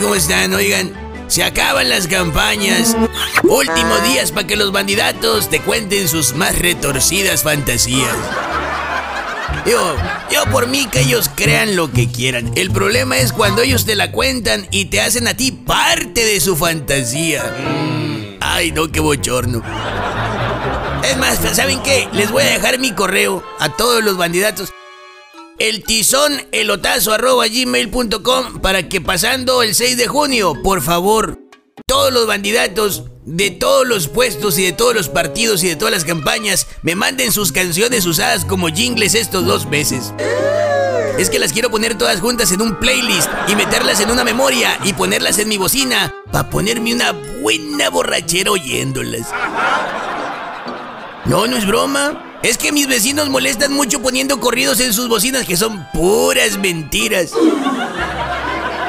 ¿cómo están? Oigan, se acaban las campañas. Últimos días para que los bandidatos te cuenten sus más retorcidas fantasías. Yo, yo por mí que ellos crean lo que quieran. El problema es cuando ellos te la cuentan y te hacen a ti parte de su fantasía. Ay, no, qué bochorno. Es más, ¿saben qué? Les voy a dejar mi correo a todos los bandidatos. El tizón elotazo para que pasando el 6 de junio, por favor, todos los bandidatos de todos los puestos y de todos los partidos y de todas las campañas me manden sus canciones usadas como jingles estos dos meses. Es que las quiero poner todas juntas en un playlist y meterlas en una memoria y ponerlas en mi bocina para ponerme una buena borrachera oyéndolas. No, no es broma. Es que mis vecinos molestan mucho poniendo corridos en sus bocinas que son puras mentiras.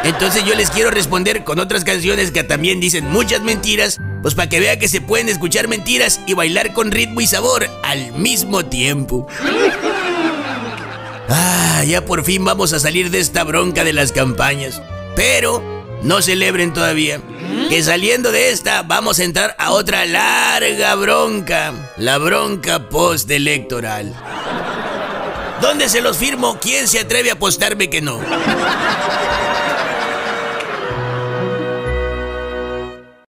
Entonces yo les quiero responder con otras canciones que también dicen muchas mentiras, pues para que vea que se pueden escuchar mentiras y bailar con ritmo y sabor al mismo tiempo. Ah, ya por fin vamos a salir de esta bronca de las campañas. Pero no celebren todavía. Que saliendo de esta vamos a entrar a otra larga bronca. La bronca postelectoral. ¿Dónde se los firmo? ¿Quién se atreve a apostarme que no?